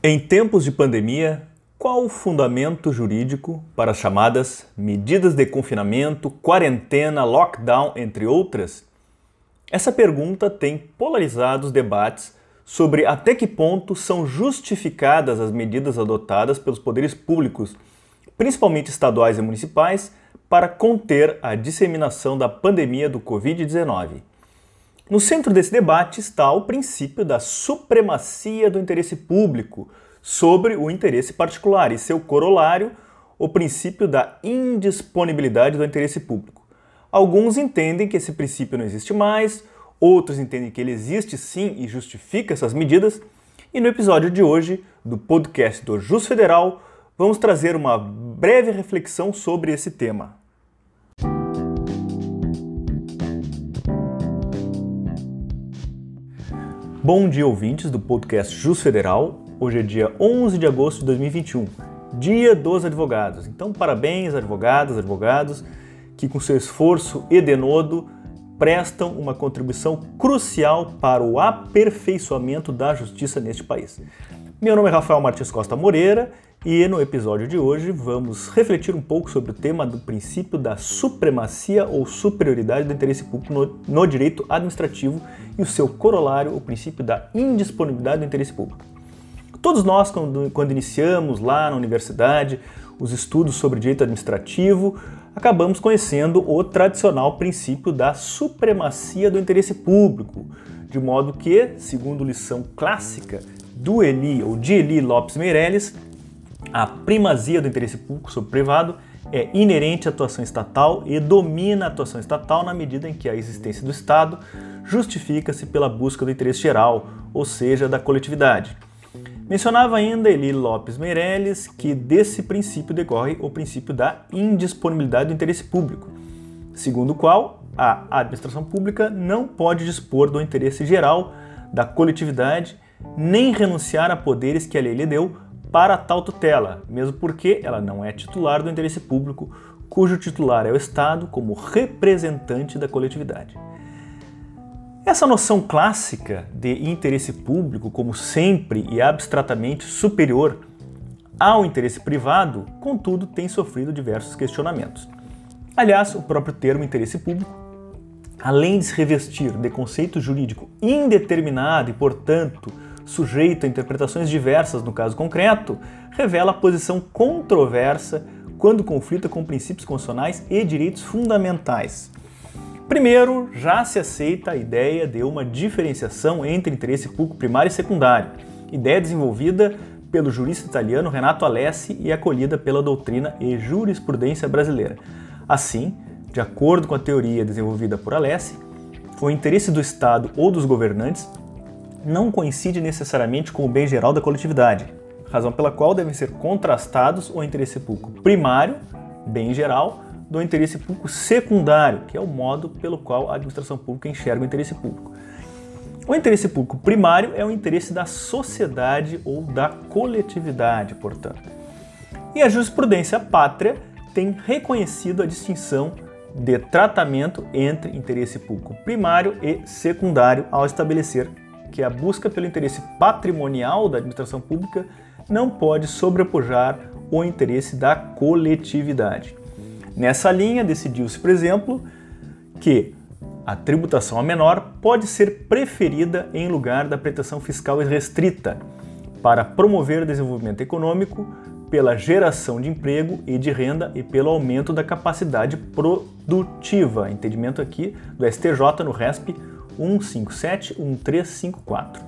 Em tempos de pandemia, qual o fundamento jurídico para as chamadas medidas de confinamento, quarentena, lockdown, entre outras? Essa pergunta tem polarizado os debates sobre até que ponto são justificadas as medidas adotadas pelos poderes públicos, principalmente estaduais e municipais, para conter a disseminação da pandemia do Covid-19. No centro desse debate está o princípio da supremacia do interesse público sobre o interesse particular e seu corolário, o princípio da indisponibilidade do interesse público. Alguns entendem que esse princípio não existe mais, outros entendem que ele existe sim e justifica essas medidas. E no episódio de hoje do podcast do Jus Federal, vamos trazer uma breve reflexão sobre esse tema. Bom dia, ouvintes do podcast Jus Federal. Hoje é dia 11 de agosto de 2021, dia dos advogados. Então, parabéns, advogadas, advogados, que com seu esforço e denodo prestam uma contribuição crucial para o aperfeiçoamento da justiça neste país. Meu nome é Rafael Martins Costa Moreira e no episódio de hoje vamos refletir um pouco sobre o tema do princípio da supremacia ou superioridade do interesse público no, no direito administrativo e o seu corolário, o princípio da indisponibilidade do interesse público. Todos nós, quando, quando iniciamos lá na universidade os estudos sobre direito administrativo, acabamos conhecendo o tradicional princípio da supremacia do interesse público, de modo que, segundo lição clássica do Eli ou de Eli Lopes Meirelles, a primazia do interesse público sobre o privado é inerente à atuação estatal e domina a atuação estatal na medida em que a existência do Estado justifica-se pela busca do interesse geral, ou seja, da coletividade. Mencionava ainda Eli Lopes Meirelles que desse princípio decorre o princípio da indisponibilidade do interesse público, segundo o qual a administração pública não pode dispor do interesse geral da coletividade nem renunciar a poderes que a lei lhe deu para tal tutela, mesmo porque ela não é titular do interesse público, cujo titular é o Estado como representante da coletividade. Essa noção clássica de interesse público como sempre e abstratamente superior ao interesse privado, contudo, tem sofrido diversos questionamentos. Aliás, o próprio termo interesse público, além de se revestir de conceito jurídico indeterminado e, portanto, sujeito a interpretações diversas no caso concreto, revela a posição controversa quando conflita com princípios constitucionais e direitos fundamentais. Primeiro, já se aceita a ideia de uma diferenciação entre interesse público primário e secundário, ideia desenvolvida pelo jurista italiano Renato Alessi e acolhida pela doutrina e jurisprudência brasileira. Assim, de acordo com a teoria desenvolvida por Alessi, o interesse do Estado ou dos governantes não coincide necessariamente com o bem geral da coletividade, razão pela qual devem ser contrastados o interesse público primário, bem geral, do interesse público secundário, que é o modo pelo qual a administração pública enxerga o interesse público. O interesse público primário é o interesse da sociedade ou da coletividade, portanto. E a jurisprudência pátria tem reconhecido a distinção de tratamento entre interesse público primário e secundário ao estabelecer que a busca pelo interesse patrimonial da administração pública não pode sobrepujar o interesse da coletividade. Nessa linha, decidiu-se, por exemplo, que a tributação a menor pode ser preferida em lugar da pretensão fiscal restrita para promover o desenvolvimento econômico pela geração de emprego e de renda e pelo aumento da capacidade produtiva. Entendimento aqui do STJ no RESP 1571354.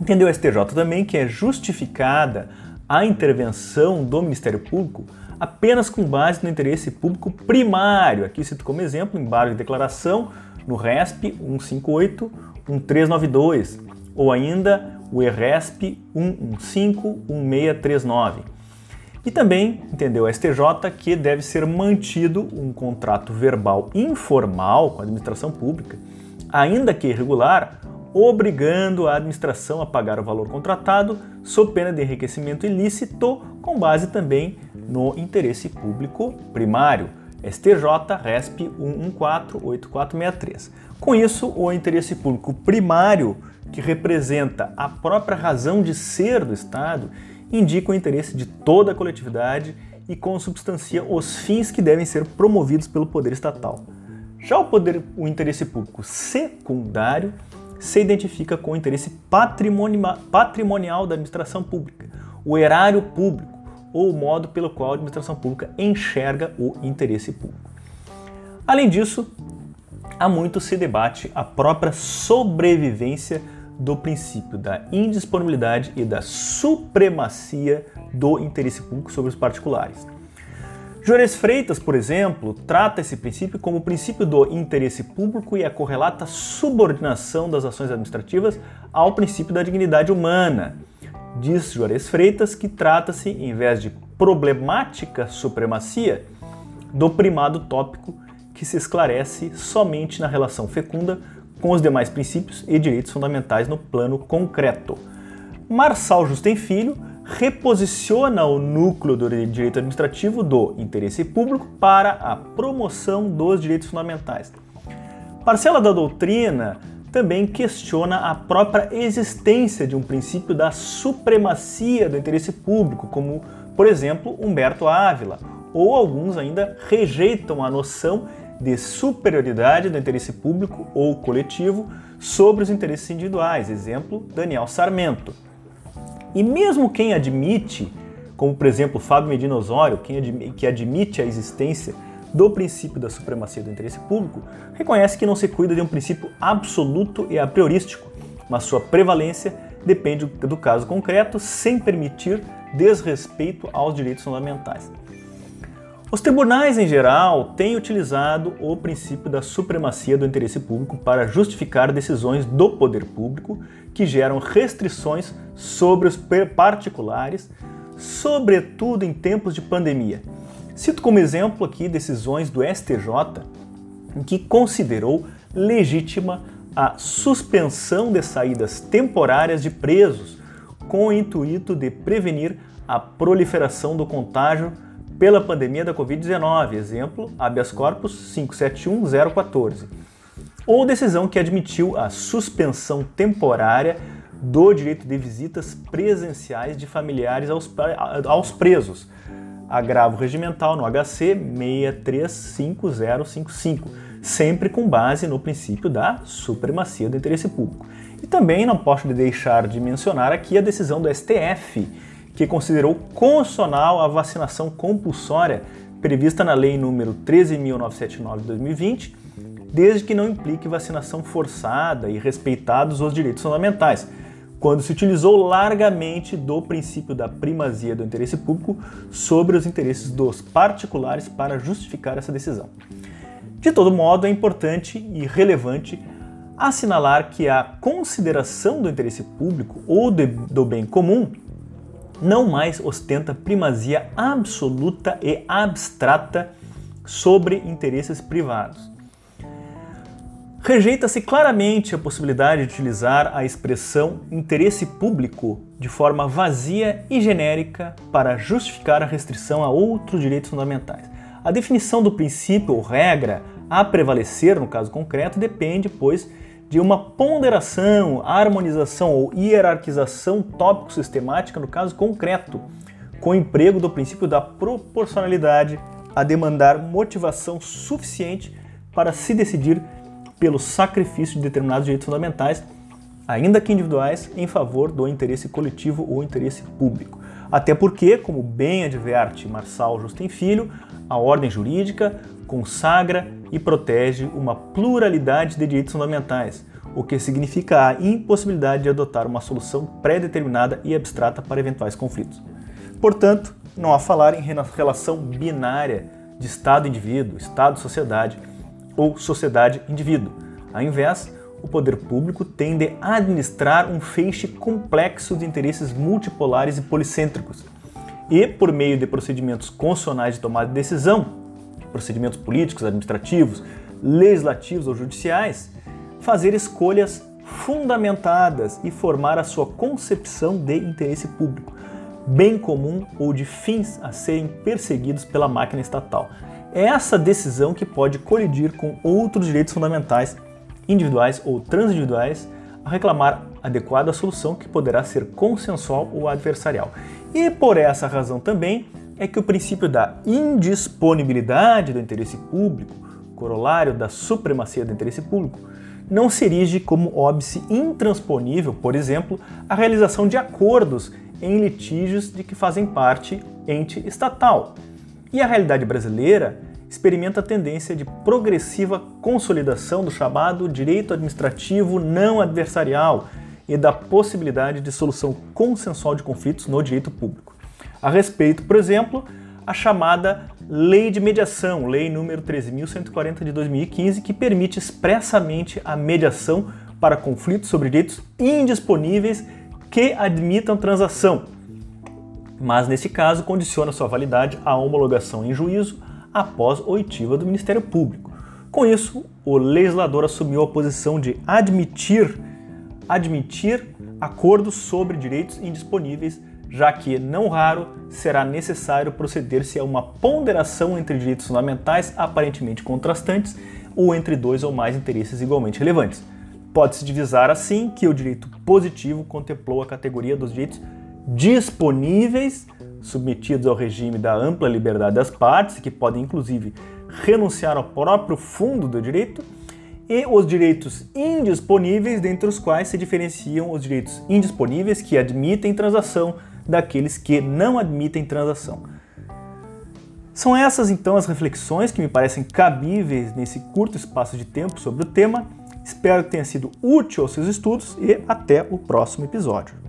Entendeu o STJ também que é justificada a intervenção do Ministério Público apenas com base no interesse público primário. Aqui cito como exemplo embargo de declaração no RESP 158 1392 ou ainda o ERESP 115 1639. E também entendeu a STJ que deve ser mantido um contrato verbal informal com a administração pública, ainda que irregular, obrigando a administração a pagar o valor contratado sob pena de enriquecimento ilícito, com base também no interesse público primário. STJ RESP 1148463. Com isso, o interesse público primário, que representa a própria razão de ser do Estado, indica o interesse de toda a coletividade e consubstancia os fins que devem ser promovidos pelo poder estatal. Já o poder, o interesse público secundário se identifica com o interesse patrimonial da administração pública, o erário público ou o modo pelo qual a administração pública enxerga o interesse público. Além disso, há muito se debate a própria sobrevivência do princípio da indisponibilidade e da supremacia do interesse público sobre os particulares. Juarez Freitas, por exemplo, trata esse princípio como o princípio do interesse público e a correlata subordinação das ações administrativas ao princípio da dignidade humana. Diz Juarez Freitas que trata-se, em vez de problemática supremacia, do primado tópico que se esclarece somente na relação fecunda com os demais princípios e direitos fundamentais no plano concreto. Marçal Justem Filho reposiciona o núcleo do direito administrativo do interesse público para a promoção dos direitos fundamentais. Parcela da doutrina também questiona a própria existência de um princípio da supremacia do interesse público, como, por exemplo, Humberto Ávila, ou alguns ainda rejeitam a noção de superioridade do interesse público ou coletivo sobre os interesses individuais, exemplo, Daniel Sarmento. E mesmo quem admite, como por exemplo Fábio Medina Osório, que admite a existência do princípio da supremacia do interesse público, reconhece que não se cuida de um princípio absoluto e a priorístico, mas sua prevalência depende do caso concreto, sem permitir desrespeito aos direitos fundamentais. Os tribunais, em geral, têm utilizado o princípio da supremacia do interesse público para justificar decisões do poder público que geram restrições sobre os particulares, sobretudo em tempos de pandemia. Cito como exemplo aqui decisões do STJ em que considerou legítima a suspensão de saídas temporárias de presos com o intuito de prevenir a proliferação do contágio pela pandemia da Covid-19, exemplo, habeas corpus 571014. Ou decisão que admitiu a suspensão temporária do direito de visitas presenciais de familiares aos, aos presos. Agravo regimental no HC 635055, sempre com base no princípio da supremacia do interesse público. E também não posso deixar de mencionar aqui a decisão do STF, que considerou constitucional a vacinação compulsória prevista na Lei nº 13.979 de 2020, desde que não implique vacinação forçada e respeitados os direitos fundamentais, quando se utilizou largamente do princípio da primazia do interesse público sobre os interesses dos particulares para justificar essa decisão. De todo modo, é importante e relevante assinalar que a consideração do interesse público ou do bem comum não mais ostenta primazia absoluta e abstrata sobre interesses privados. Rejeita-se claramente a possibilidade de utilizar a expressão interesse público de forma vazia e genérica para justificar a restrição a outros direitos fundamentais. A definição do princípio ou regra a prevalecer no caso concreto depende, pois, de uma ponderação, harmonização ou hierarquização tópico-sistemática no caso concreto, com o emprego do princípio da proporcionalidade a demandar motivação suficiente para se decidir pelo sacrifício de determinados direitos fundamentais, ainda que individuais, em favor do interesse coletivo ou interesse público. Até porque, como bem adverte Marçal Justem Filho, a ordem jurídica consagra e protege uma pluralidade de direitos fundamentais, o que significa a impossibilidade de adotar uma solução pré-determinada e abstrata para eventuais conflitos. Portanto, não há falar em relação binária de Estado-indivíduo, Estado-sociedade ou sociedade-indivíduo. Ao invés, o poder público tende a administrar um feixe complexo de interesses multipolares e policêntricos, e, por meio de procedimentos constitucionais de tomada de decisão, procedimentos políticos, administrativos, legislativos ou judiciais, fazer escolhas fundamentadas e formar a sua concepção de interesse público, bem comum ou de fins a serem perseguidos pela máquina estatal. é essa decisão que pode colidir com outros direitos fundamentais, individuais ou transindividuais, a reclamar adequada solução que poderá ser consensual ou adversarial. E por essa razão também é que o princípio da indisponibilidade do interesse público, corolário da supremacia do interesse público, não se erige como óbice intransponível, por exemplo, a realização de acordos em litígios de que fazem parte ente estatal. E a realidade brasileira experimenta a tendência de progressiva consolidação do chamado direito administrativo não adversarial e da possibilidade de solução consensual de conflitos no direito público. A respeito, por exemplo, a chamada Lei de Mediação, Lei número 13.140 de 2015, que permite expressamente a mediação para conflitos sobre direitos indisponíveis que admitam transação, mas nesse caso condiciona sua validade à homologação em juízo após oitiva do Ministério Público. Com isso, o legislador assumiu a posição de admitir admitir acordos sobre direitos indisponíveis, já que, não raro, será necessário proceder-se a uma ponderação entre direitos fundamentais aparentemente contrastantes ou entre dois ou mais interesses igualmente relevantes. Pode-se divisar assim que o direito positivo contemplou a categoria dos direitos disponíveis, submetidos ao regime da ampla liberdade das partes, que podem inclusive renunciar ao próprio fundo do direito, e os direitos indisponíveis, dentre os quais se diferenciam os direitos indisponíveis que admitem transação daqueles que não admitem transação. São essas então as reflexões que me parecem cabíveis nesse curto espaço de tempo sobre o tema. Espero que tenha sido útil aos seus estudos e até o próximo episódio.